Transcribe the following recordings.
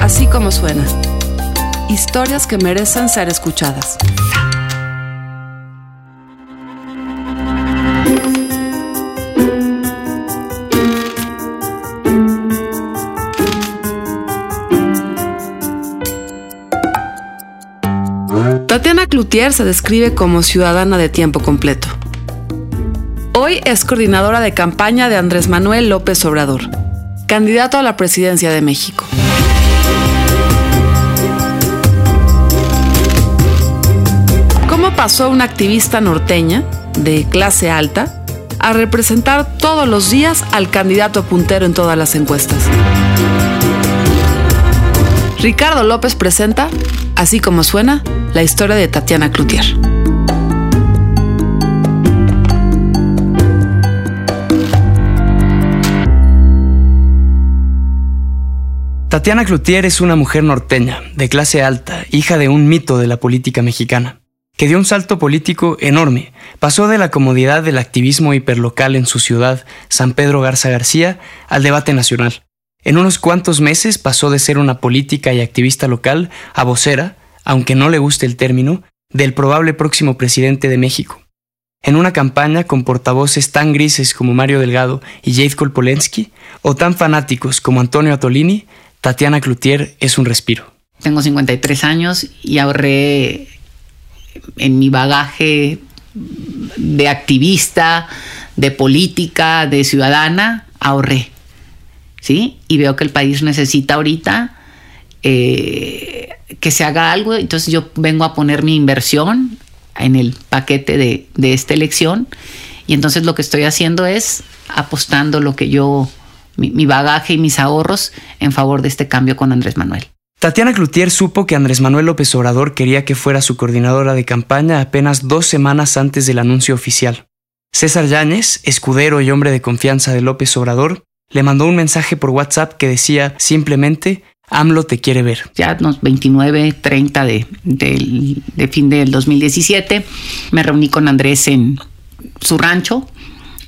Así como suena. Historias que merecen ser escuchadas. Tatiana Cloutier se describe como ciudadana de tiempo completo. Hoy es coordinadora de campaña de Andrés Manuel López Obrador, candidato a la presidencia de México. Pasó una activista norteña de clase alta a representar todos los días al candidato puntero en todas las encuestas? Ricardo López presenta, así como suena, la historia de Tatiana Cloutier. Tatiana Cloutier es una mujer norteña, de clase alta, hija de un mito de la política mexicana, que dio un salto político enorme. Pasó de la comodidad del activismo hiperlocal en su ciudad, San Pedro Garza García, al debate nacional. En unos cuantos meses pasó de ser una política y activista local a vocera, aunque no le guste el término, del probable próximo presidente de México. En una campaña con portavoces tan grises como Mario Delgado y Jade Kolpolensky, o tan fanáticos como Antonio Atolini, Tatiana Cloutier es un respiro. Tengo 53 años y ahorré en mi bagaje de activista, de política, de ciudadana, ahorré. ¿Sí? Y veo que el país necesita ahorita eh, que se haga algo. Entonces yo vengo a poner mi inversión en el paquete de, de esta elección. Y entonces lo que estoy haciendo es apostando lo que yo mi, bagaje y mis ahorros en favor de este cambio con Andrés Manuel. Tatiana Cloutier supo que Andrés Manuel López Obrador quería que fuera su coordinadora de campaña apenas dos semanas antes del anuncio oficial. César Yáñez, escudero y hombre de confianza de López Obrador, le mandó un mensaje por WhatsApp que decía simplemente AMLO te quiere ver. Ya los 29, 30 de, de fin del 2017 me reuní con Andrés en su rancho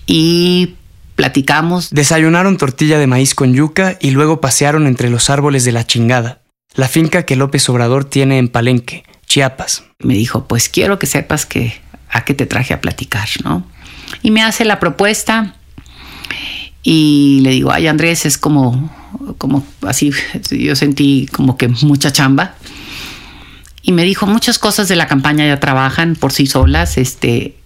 y platicamos. Desayunaron tortilla de maíz con yuca y luego pasearon entre los árboles de la chingada, la finca que López Obrador tiene en Palenque, Chiapas. Me dijo, pues quiero que sepas que a qué te traje a platicar, ¿no? Y me hace la propuesta y le digo, ay Andrés, es como, como así, yo sentí como que mucha chamba. Y me dijo, muchas cosas de la campaña ya trabajan por sí solas, este,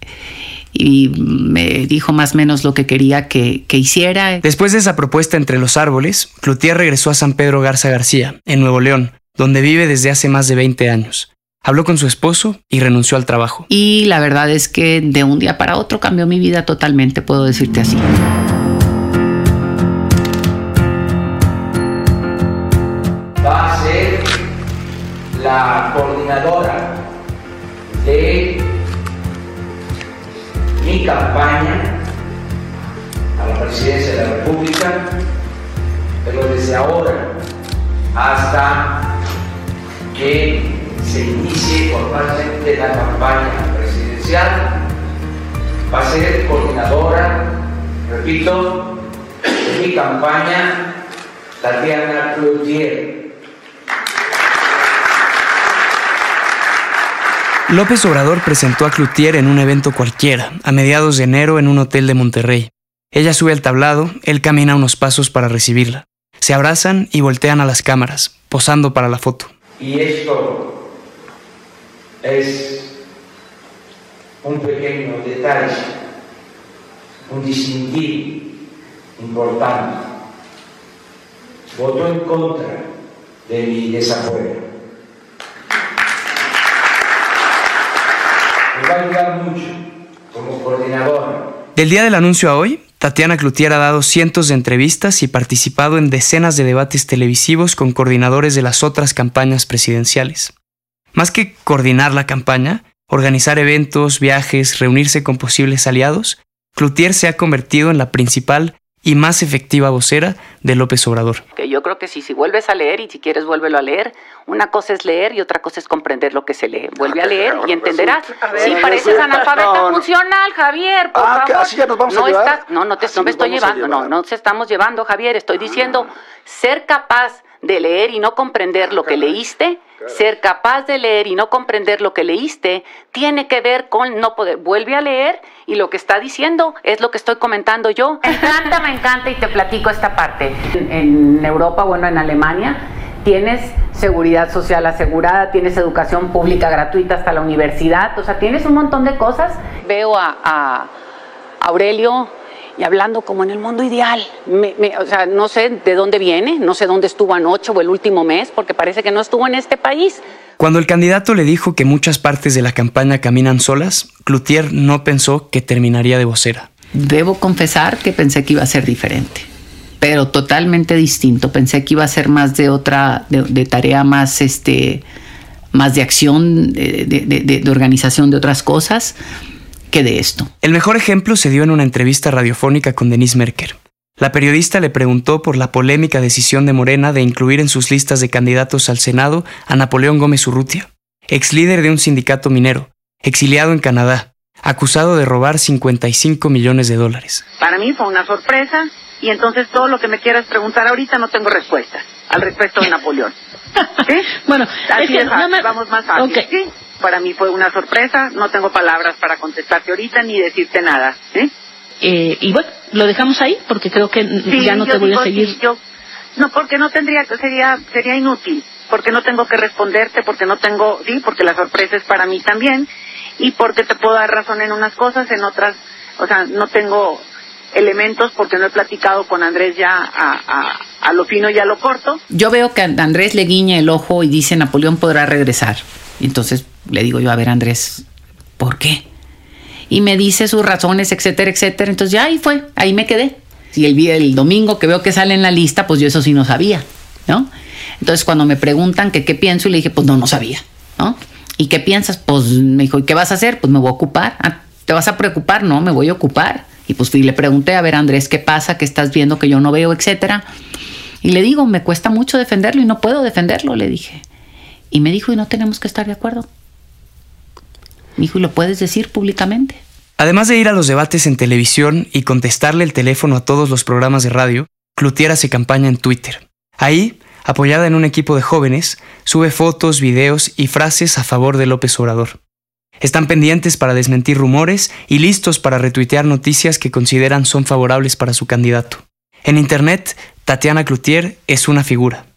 y me dijo más o menos lo que quería que, hiciera. Después de esa propuesta entre los árboles, Cloutier regresó a San Pedro Garza García, en Nuevo León, donde vive desde hace más de 20 años. Habló con su esposo y renunció al trabajo. Y la verdad es que de un día para otro cambió mi vida totalmente, puedo decirte así. Va a ser la campaña a la presidencia de la República, pero desde ahora hasta que se inicie formalmente la campaña presidencial, va a ser coordinadora, repito, de mi campaña, Tatiana Cloutier. López Obrador presentó a Cloutier en un evento cualquiera, a mediados de enero en un hotel de Monterrey. Ella sube al tablado, él camina unos pasos para recibirla. Se abrazan y voltean a las cámaras, posando para la foto. Y esto es un pequeño detalle, un distintivo importante. Votó en contra de mi desafuero. Del día del anuncio a hoy, Tatiana Cloutier ha dado cientos de entrevistas y participado en decenas de debates televisivos con coordinadores de las otras campañas presidenciales. Más que coordinar la campaña, organizar eventos, viajes, reunirse con posibles aliados, Cloutier se ha convertido en la principal y más efectiva vocera de López Obrador. Que yo creo que si, si vuelves a leer y si quieres vuélvelo a leer, una cosa es leer y otra cosa es comprender lo que se lee. Vuelve a leer y entenderás. Si pareces analfabeta funcional, Javier, por ah, favor. así ya nos vamos no a llevar. Estás, no, no te no me estoy llevando, no, no te estamos llevando, Javier. Estoy diciendo ser capaz de leer y no comprender lo que leíste, ser capaz de leer y no comprender lo que leíste, tiene que ver con no poder. Vuelve a leer y lo que está diciendo es lo que estoy comentando yo. Me encanta, me encanta y te platico esta parte. En Europa, bueno, en Alemania, tienes seguridad social asegurada, tienes educación pública gratuita hasta la universidad, o sea, tienes un montón de cosas. Veo a, a Aurelio y hablando como en el mundo ideal. o sea, no sé de dónde viene, no sé dónde estuvo anoche o el último mes, porque parece que no estuvo en este país. Cuando el candidato le dijo que muchas partes de la campaña caminan solas, Cloutier no pensó que terminaría de vocera. Debo confesar que pensé que iba a ser diferente, pero totalmente distinto. Pensé que iba a ser más de otra, de, tarea más, este, más de acción, de, de organización de otras cosas que de esto. El mejor ejemplo se dio en una entrevista radiofónica con Denise Merker. La periodista le preguntó por la polémica decisión de Morena de incluir en sus listas de candidatos al Senado a Napoleón Gómez Urrutia, ex líder de un sindicato minero, exiliado en Canadá, acusado de robar 55 millones de dólares. Para mí fue una sorpresa y entonces todo lo que me quieras preguntar ahorita no tengo respuesta al respecto de Napoleón. ¿Sí? bueno, así es, vamos más fácil. ¿sí? Para mí fue una sorpresa, no tengo palabras para contestarte ahorita ni decirte nada. ¿eh? Eh, y bueno, lo dejamos ahí porque creo que ya no te voy a seguir. yo, no, porque no tendría, sería, sería inútil, porque no tengo que responderte, porque no tengo, sí, porque la sorpresa es para mí también y porque te puedo dar razón en unas cosas, en otras, o sea, no tengo elementos porque no he platicado con Andrés ya a, a, lo fino y a lo corto. Yo veo que Andrés le guiña el ojo y dice Napoleón podrá regresar. Entonces le digo yo, a ver Andrés, ¿por qué? Y me dice sus razones, etcétera, etcétera. Entonces ya ahí fue, ahí me quedé. Y el, el domingo que veo que sale en la lista, pues yo eso sí no sabía, ¿no? Entonces cuando me preguntan que qué pienso, y le dije, pues no, no sabía, ¿no? ¿Y qué piensas? Pues me dijo, ¿y qué vas a hacer? Pues me voy a ocupar. Ah, ¿Te vas a preocupar? No, me voy a ocupar. Y pues fui, le pregunté, a ver Andrés, ¿qué pasa? ¿Qué estás viendo que yo no veo, etcétera? Y le digo, me cuesta mucho defenderlo y no puedo defenderlo, le dije. Y me dijo, y no tenemos que estar de acuerdo. Me dijo, ¿y lo puedes decir públicamente? Además de ir a los debates en televisión y contestarle el teléfono a todos los programas de radio, Clutier hace campaña en Twitter. Ahí, apoyada en un equipo de jóvenes, sube fotos, videos y frases a favor de López Obrador. Están pendientes para desmentir rumores y listos para retuitear noticias que consideran son favorables para su candidato. En Internet, Tatiana Cloutier es una figura.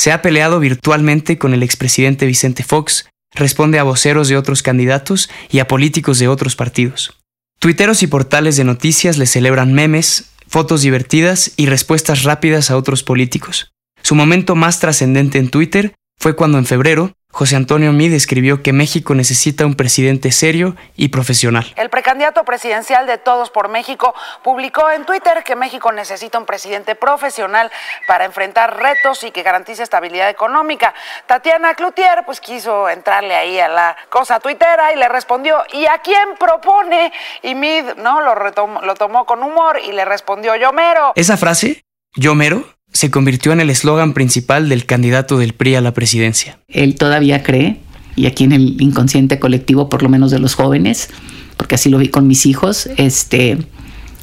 Se ha peleado virtualmente con el expresidente Vicente Fox, responde a voceros de otros candidatos y a políticos de otros partidos. Tuiteros y portales de noticias le celebran memes, fotos divertidas y respuestas rápidas a otros políticos. Su momento más trascendente en Twitter fue cuando en febrero José Antonio Mid escribió que México necesita un presidente serio y profesional. El precandidato presidencial de Todos por México publicó en Twitter que México necesita un presidente profesional para enfrentar retos y que garantice estabilidad económica. Tatiana Cloutier pues quiso entrarle ahí a la cosa tuitera y le respondió, ¿y a quién propone? Y Mid no lo, lo tomó con humor y le respondió, yo mero. Esa frase, yo mero, se convirtió en el eslogan principal del candidato del PRI a la presidencia. Él todavía cree, y aquí en el inconsciente colectivo, por lo menos de los jóvenes, porque así lo vi con mis hijos, este,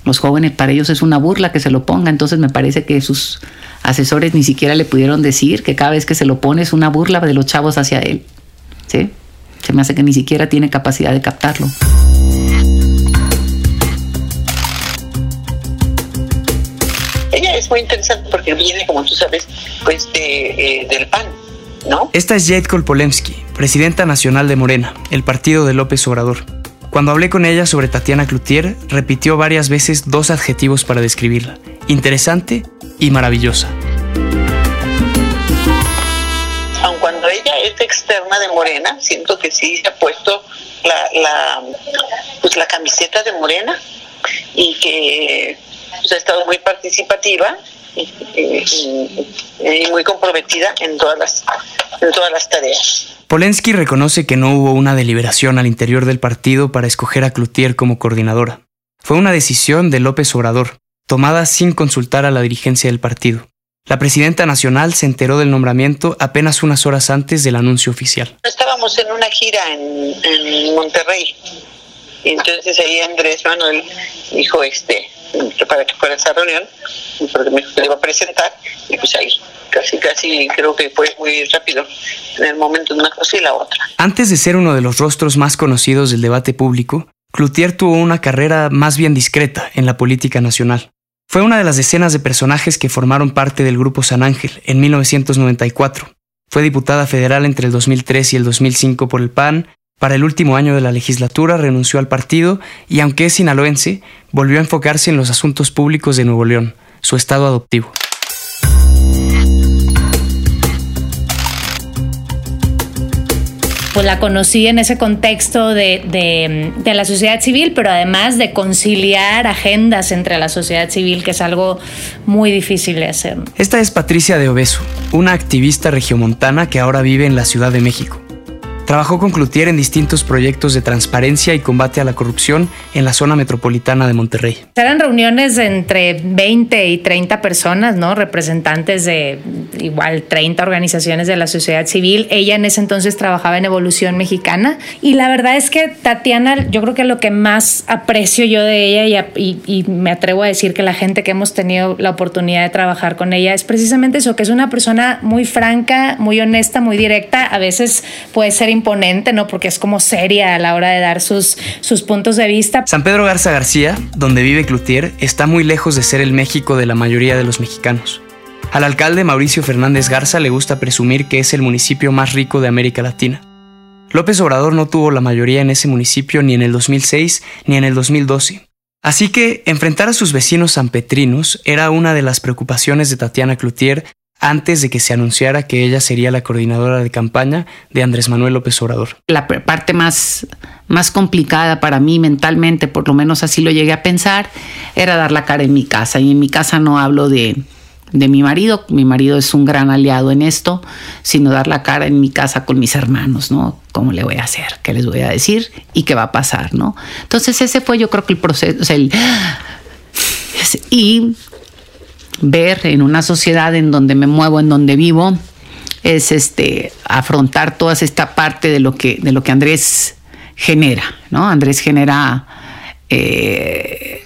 los jóvenes para ellos es una burla que se lo ponga, entonces me parece que sus asesores ni siquiera le pudieron decir que cada vez que se lo pone es una burla de los chavos hacia él. ¿Sí? Se me hace que ni siquiera tiene capacidad de captarlo. Es muy interesante porque viene, como tú sabes, pues de, eh, del PAN, ¿no? Esta es Jade Kolpolemsky, presidenta nacional de Morena, el partido de López Obrador. Cuando hablé con ella sobre Tatiana Cloutier, repitió varias veces dos adjetivos para describirla, interesante y maravillosa. Aun cuando ella es externa de Morena, siento que sí se ha puesto la, la, pues la camiseta de Morena y que pues, ha estado muy participativa y, muy comprometida en todas las, en todas las tareas. Polensky reconoce que no hubo una deliberación al interior del partido para escoger a Cloutier como coordinadora. Fue una decisión de López Obrador, tomada sin consultar a la dirigencia del partido. La presidenta nacional se enteró del nombramiento apenas unas horas antes del anuncio oficial. Estábamos en una gira en, en Monterrey. Y entonces ahí Andrés Manuel dijo, este, para fuera esa reunión, porque me iba a presentar, y pues ahí casi, casi creo que fue muy rápido en el momento de una cosa y la otra. Antes de ser uno de los rostros más conocidos del debate público, Cloutier tuvo una carrera más bien discreta en la política nacional. Fue una de las decenas de personajes que formaron parte del Grupo San Ángel en 1994. Fue diputada federal entre el 2003 y el 2005 por el PAN. Para el último año de la legislatura renunció al partido y, aunque es sinaloense, volvió a enfocarse en los asuntos públicos de Nuevo León, su estado adoptivo. pues la conocí en ese contexto de, de, la sociedad civil, pero además de conciliar agendas entre la sociedad civil, que es algo muy difícil de hacer. Esta es Patricia de Obeso, una activista regiomontana que ahora vive en la Ciudad de México. Trabajó con Cloutier en distintos proyectos de transparencia y combate a la corrupción en la zona metropolitana de Monterrey. Eran reuniones entre 20 y 30 personas, ¿no? Representantes de igual 30 organizaciones de la sociedad civil. Ella en ese entonces trabajaba en Evolución Mexicana y la verdad es que Tatiana, yo creo que lo que más aprecio yo de ella y, y me atrevo a decir que la gente que hemos tenido la oportunidad de trabajar con ella es precisamente eso, que es una persona muy franca, muy honesta, muy directa, a veces puede ser imponente, ¿no? Porque es como seria a la hora de dar sus, sus puntos de vista. San Pedro Garza García, donde vive Cloutier, está muy lejos de ser el México de la mayoría de los mexicanos. Al alcalde Mauricio Fernández Garza le gusta presumir que es el municipio más rico de América Latina. López Obrador no tuvo la mayoría en ese municipio ni en el 2006 ni en el 2012. Así que enfrentar a sus vecinos sanpetrinos era una de las preocupaciones de Tatiana Cloutier antes de que se anunciara que ella sería la coordinadora de campaña de Andrés Manuel López Obrador. La parte más, más complicada para mí mentalmente, por lo menos así lo llegué a pensar, era dar la cara en mi casa. Y en mi casa no hablo de, de mi marido, mi marido es un gran aliado en esto, sino dar la cara en mi casa con mis hermanos, ¿no? ¿Cómo le voy a hacer? ¿Qué les voy a decir? ¿Y qué va a pasar, no? Entonces ese fue yo creo que el proceso, el, y ver en una sociedad en donde me muevo, en donde vivo, es este afrontar toda esta parte de lo que, de lo que Andrés genera, ¿no? Andrés genera eh,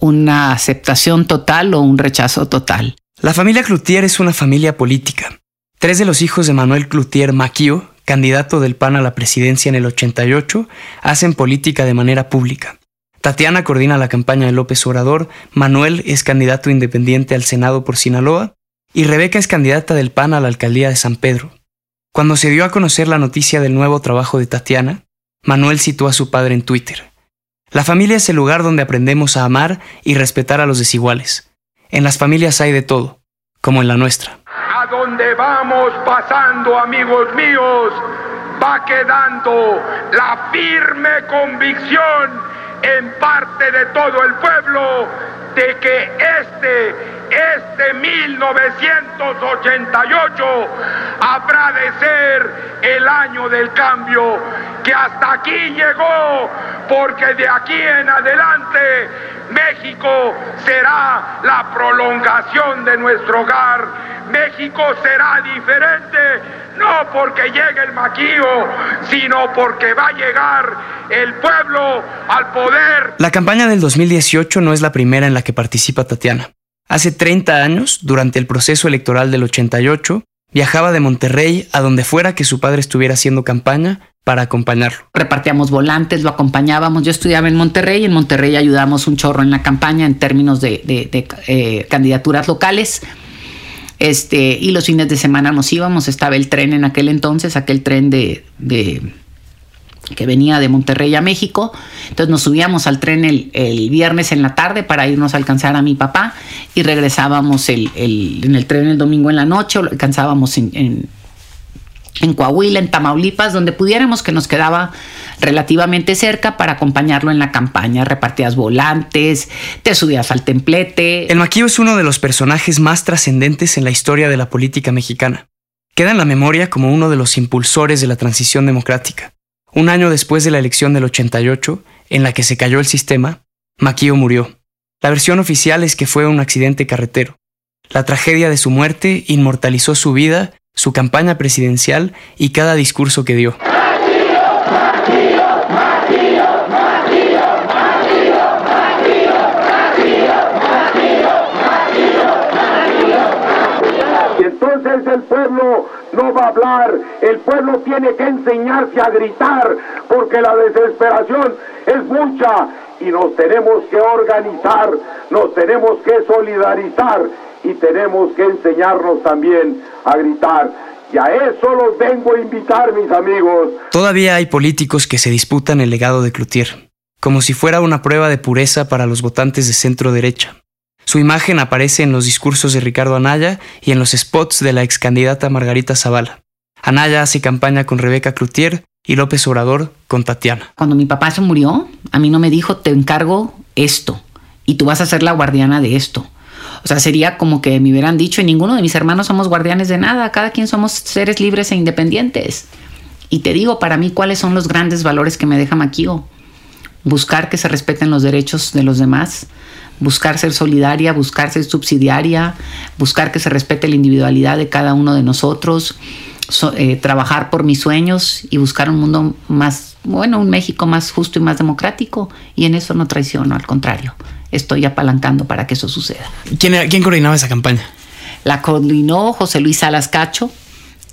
una aceptación total o un rechazo total. La familia Cloutier es una familia política. Tres de los hijos de Manuel Cloutier Maquio, candidato del PAN a la presidencia en el 88, hacen política de manera pública. Tatiana coordina la campaña de López Obrador, Manuel es candidato independiente al Senado por Sinaloa y Rebeca es candidata del PAN a la alcaldía de San Pedro. Cuando se dio a conocer la noticia del nuevo trabajo de Tatiana, Manuel citó a su padre en Twitter. La familia es el lugar donde aprendemos a amar y respetar a los desiguales. En las familias hay de todo, como en la nuestra. A donde vamos pasando, amigos míos, va quedando la firme convicción en parte de todo el pueblo de que este, este 1988 habrá de ser el año del cambio, que hasta aquí llegó, porque de aquí en adelante México será la prolongación de nuestro hogar, México será diferente no porque llegue el maquío, sino porque va a llegar el pueblo al poder. La campaña del 2018 no es la primera en la que participa Tatiana. Hace 30 años, durante el proceso electoral del 88, viajaba de Monterrey a donde fuera que su padre estuviera haciendo campaña para acompañarlo. Repartíamos volantes, lo acompañábamos. Yo estudiaba en Monterrey y en Monterrey ayudamos un chorro en la campaña en términos de, eh, candidaturas locales. Este, y los fines de semana nos íbamos, estaba el tren en aquel entonces, aquel tren de, que venía de Monterrey a México. Entonces nos subíamos al tren el, viernes en la tarde para irnos a alcanzar a mi papá y regresábamos en el tren el domingo en la noche o lo alcanzábamos en en Coahuila, en Tamaulipas, donde pudiéramos que nos quedaba relativamente cerca para acompañarlo en la campaña. Repartías volantes, te subías al templete. El Maquillo es uno de los personajes más trascendentes en la historia de la política mexicana. Queda en la memoria como uno de los impulsores de la transición democrática. Un año después de la elección del 88, en la que se cayó el sistema, Maquillo murió. La versión oficial es que fue un accidente carretero. La tragedia de su muerte inmortalizó su vida su campaña presidencial y cada discurso que dio. Entonces el pueblo no va a hablar, el pueblo tiene que enseñarse a gritar, porque la desesperación es mucha y nos tenemos que organizar, nos tenemos que solidarizar y tenemos que enseñarnos también a gritar. Y a eso los vengo a invitar, mis amigos. Todavía hay políticos que se disputan el legado de Cloutier, como si fuera una prueba de pureza para los votantes de centro derecha. Su imagen aparece en los discursos de Ricardo Anaya y en los spots de la ex candidata Margarita Zavala. Anaya hace campaña con Rebeca Cloutier y López Obrador con Tatiana. Cuando mi papá se murió, a mí no me dijo, te encargo esto y tú vas a ser la guardiana de esto. O sea, sería como que me hubieran dicho, y ninguno de mis hermanos somos guardianes de nada, cada quien somos seres libres e independientes. Y te digo, para mí, cuáles son los grandes valores que me deja Maquio. Buscar que se respeten los derechos de los demás, buscar ser solidaria, buscar ser subsidiaria, buscar que se respete la individualidad de cada uno de nosotros, eh, trabajar por mis sueños y buscar un mundo más, bueno, un México más justo y más democrático. Y en eso no traiciono, al contrario, estoy apalancando para que eso suceda. ¿Quién, quién coordinaba esa campaña? La coordinó José Luis Salas Cacho,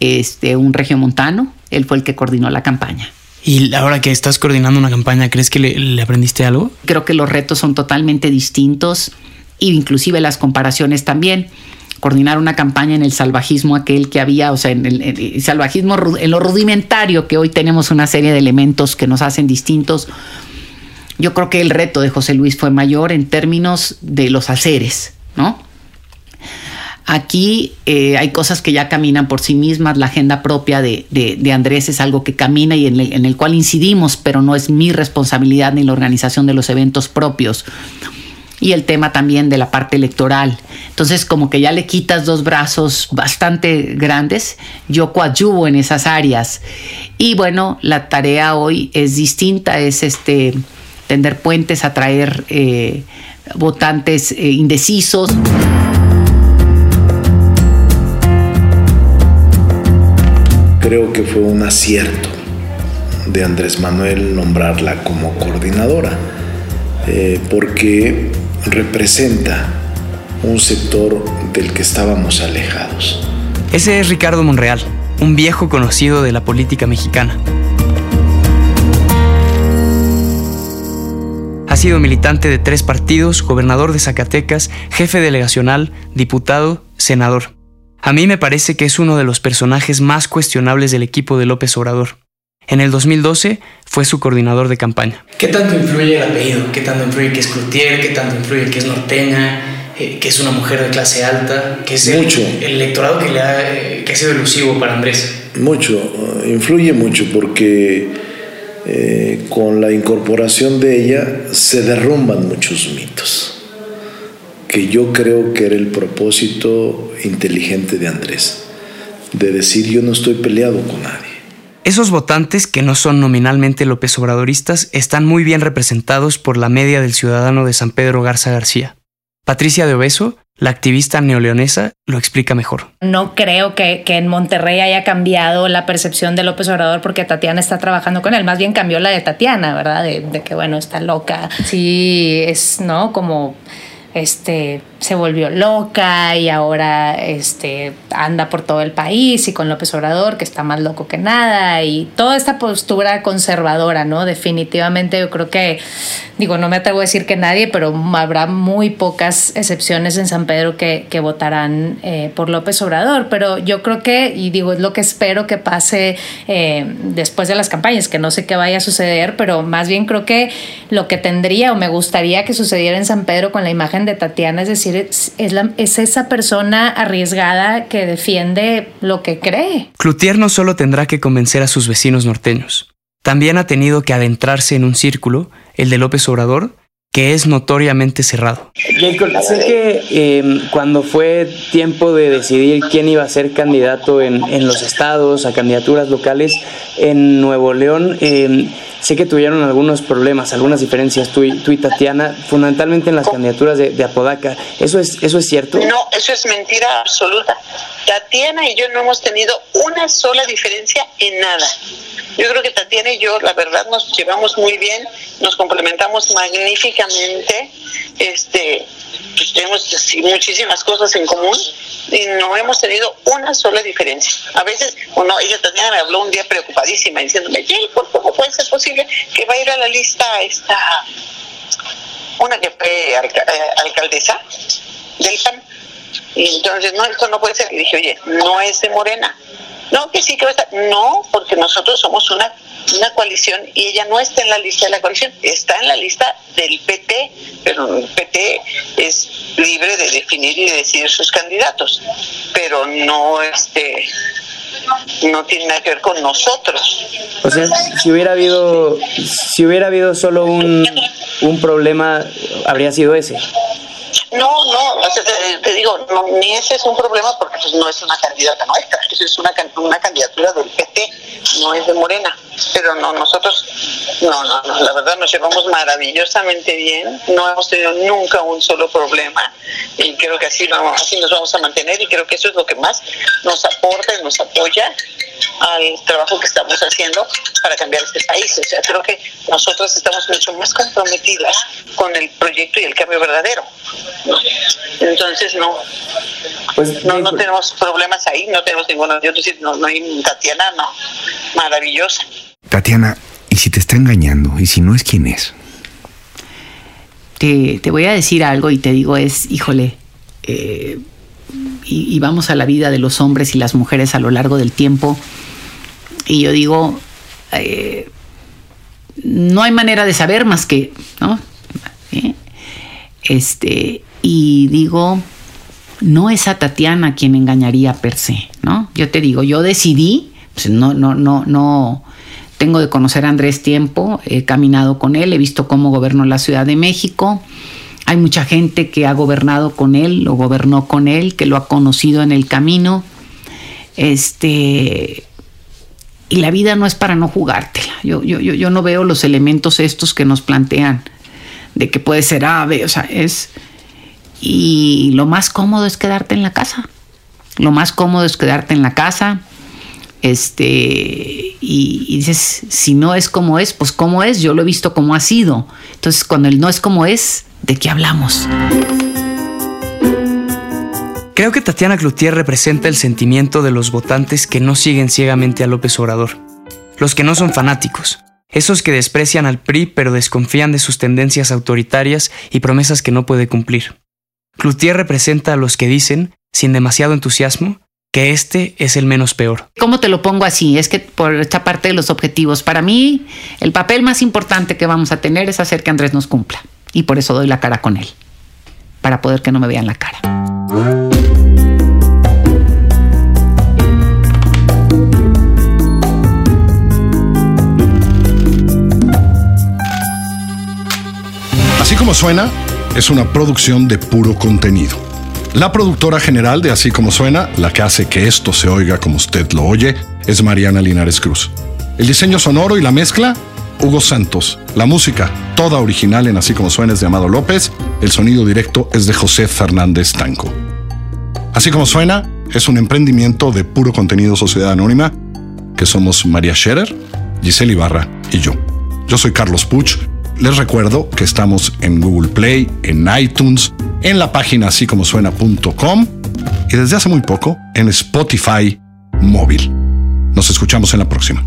este, un regiomontano, él fue el que coordinó la campaña. Y ahora que estás coordinando una campaña, ¿crees que le, aprendiste algo? Creo que los retos son totalmente distintos e inclusive las comparaciones también. Coordinar una campaña en el salvajismo aquel que había, o sea, en el, salvajismo, en lo rudimentario, que hoy tenemos una serie de elementos que nos hacen distintos. Yo creo que el reto de José Luis fue mayor en términos de los haceres, ¿no? Aquí eh, hay cosas que ya caminan por sí mismas, la agenda propia de, Andrés es algo que camina y en el, cual incidimos, pero no es mi responsabilidad ni la organización de los eventos propios. Y el tema también de la parte electoral. Entonces, como que ya le quitas dos brazos bastante grandes, yo coadyuvo en esas áreas. Y bueno, la tarea hoy es distinta, es este tender puentes, atraer eh, votantes eh, indecisos. Creo que fue un acierto de Andrés Manuel nombrarla como coordinadora, eh, porque representa un sector del que estábamos alejados. Ese es Ricardo Monreal, un viejo conocido de la política mexicana. Ha sido militante de tres partidos, gobernador de Zacatecas, jefe delegacional, diputado, senador. A mí me parece que es uno de los personajes más cuestionables del equipo de López Obrador. En el 2012 fue su coordinador de campaña. ¿Qué tanto influye el apellido? ¿Qué tanto influye que es Cloutier? ¿Qué tanto influye que es norteña? Eh, ¿Que es una mujer de clase alta? ¿Que es mucho. El, electorado que, le ha, eh, que ha sido elusivo para Andrés? Mucho, uh, influye mucho porque eh, con la incorporación de ella se derrumban muchos mitos que yo creo que era el propósito inteligente de Andrés, de decir yo no estoy peleado con nadie. Esos votantes que no son nominalmente López Obradoristas están muy bien representados por la media del ciudadano de San Pedro Garza García. Patricia de Obeso, la activista neoleonesa, lo explica mejor. No creo que, en Monterrey haya cambiado la percepción de López Obrador porque Tatiana está trabajando con él. Más bien cambió la de Tatiana, ¿verdad? De, de que, bueno, está loca. Sí, es, ¿no? Como este, se volvió loca y ahora este, anda por todo el país y con López Obrador, que está más loco que nada, y toda esta postura conservadora, ¿no? Definitivamente yo creo que, digo, no me atrevo a decir que nadie, pero habrá muy pocas excepciones en San Pedro que, que votarán eh, por López Obrador, pero yo creo que, y digo, es lo que espero que pase eh, después de las campañas, que no sé qué vaya a suceder, pero más bien creo que lo que tendría o me gustaría que sucediera en San Pedro con la imagen de Tatiana, es decir, es, es esa persona arriesgada que defiende lo que cree. Cloutier no solo tendrá que convencer a sus vecinos norteños, también ha tenido que adentrarse en un círculo, el de López Obrador, que es notoriamente cerrado. sé que em, cuando fue tiempo de decidir quién iba a ser candidato en, en los estados, a candidaturas locales en Nuevo León, eh, Sé que tuvieron algunos problemas, algunas diferencias tú y, tú y Tatiana, fundamentalmente en las candidaturas de, Apodaca. ¿Eso es, ¿Eso es cierto? No, eso es mentira absoluta. Tatiana y yo no hemos tenido una sola diferencia en nada. Yo creo que Tatiana y yo, la verdad, nos llevamos muy bien, nos complementamos magníficamente, este, pues, tenemos muchísimas cosas en común y no hemos tenido una sola diferencia. A veces, uno, ella Tatiana me habló un día preocupadísima diciéndome, Jay, ¿cómo puede ser posible que va a ir a la lista esta, una que fue eh, alcaldesa del PAN? Y entonces, no, esto no puede ser. Y dije, oye, no es de Morena. No, que sí que va a estar. No, porque nosotros somos una, una coalición y ella no está en la lista de la coalición, está en la lista del PT, pero el PT es libre de definir y decidir sus candidatos, pero no este no tiene nada que ver con nosotros. O sea, si hubiera habido si hubiera habido solo un, un problema habría sido ese. No, no, te, digo, no, ni ese es un problema porque pues, no es una candidata nuestra, eso es una, una candidatura del PT, no es de Morena. Pero no, nosotros, no, no, no, la verdad nos llevamos maravillosamente bien, no hemos tenido nunca un solo problema y creo que así, así nos vamos a mantener y creo que eso es lo que más nos aporta y nos apoya al trabajo que estamos haciendo para cambiar este país. O sea, creo que nosotros estamos mucho más comprometidas con el proyecto y el cambio verdadero. Entonces, no, pues, no, no tenemos problemas ahí, no tenemos ninguno. Yo no, no hay Tatiana, no, maravillosa. Tatiana, ¿y si te está engañando? ¿Y si no es quién es? Te, te voy a decir algo y te digo es, híjole, eh, y, vamos a la vida de los hombres y las mujeres a lo largo del tiempo. Y yo digo, eh, no hay manera de saber más que, ¿no? ¿Eh? Este, y digo, no es a Tatiana quien engañaría per se, ¿no? Yo te digo, yo decidí, pues no, no, no, no, tengo de conocer a Andrés tiempo, he caminado con él, he visto cómo gobernó la Ciudad de México, hay mucha gente que ha gobernado con él o gobernó con él, que lo ha conocido en el camino. Este, y la vida no es para no jugártela. Yo, yo, yo, no veo los elementos estos que nos plantean de que puede ser ave, o sea, es... Y lo más cómodo es quedarte en la casa. Lo más cómodo es quedarte en la casa. Este, y, dices, si no es como es, pues como es, yo lo he visto como ha sido. Entonces, cuando el no es como es, ¿De qué hablamos? Creo que Tatiana Cloutier representa el sentimiento de los votantes que no siguen ciegamente a López Obrador, los que no son fanáticos, esos que desprecian al PRI pero desconfían de sus tendencias autoritarias y promesas que no puede cumplir. Cloutier representa a los que dicen, sin demasiado entusiasmo, que este es el menos peor. ¿Cómo te lo pongo así? Es que por esta parte de los objetivos, para mí el papel más importante que vamos a tener es hacer que Andrés nos cumpla y por eso doy la cara con él, para poder que no me vean la cara. Así como suena, es una producción de puro contenido. La productora general de Así como suena, la que hace que esto se oiga como usted lo oye, es Mariana Linares Cruz. El diseño sonoro y la mezcla Hugo Santos. La música, toda original en Así como suena, es de Amado López. El sonido directo es de José Fernández Tanco. Así como suena, es un emprendimiento de puro contenido Sociedad Anónima, que somos María Scherer, Giselle Ibarra y yo. Yo soy Carlos Puch. Les recuerdo que estamos en Google Play, en iTunes, en la página así como suena.com y desde hace muy poco en Spotify móvil. Nos escuchamos en la próxima.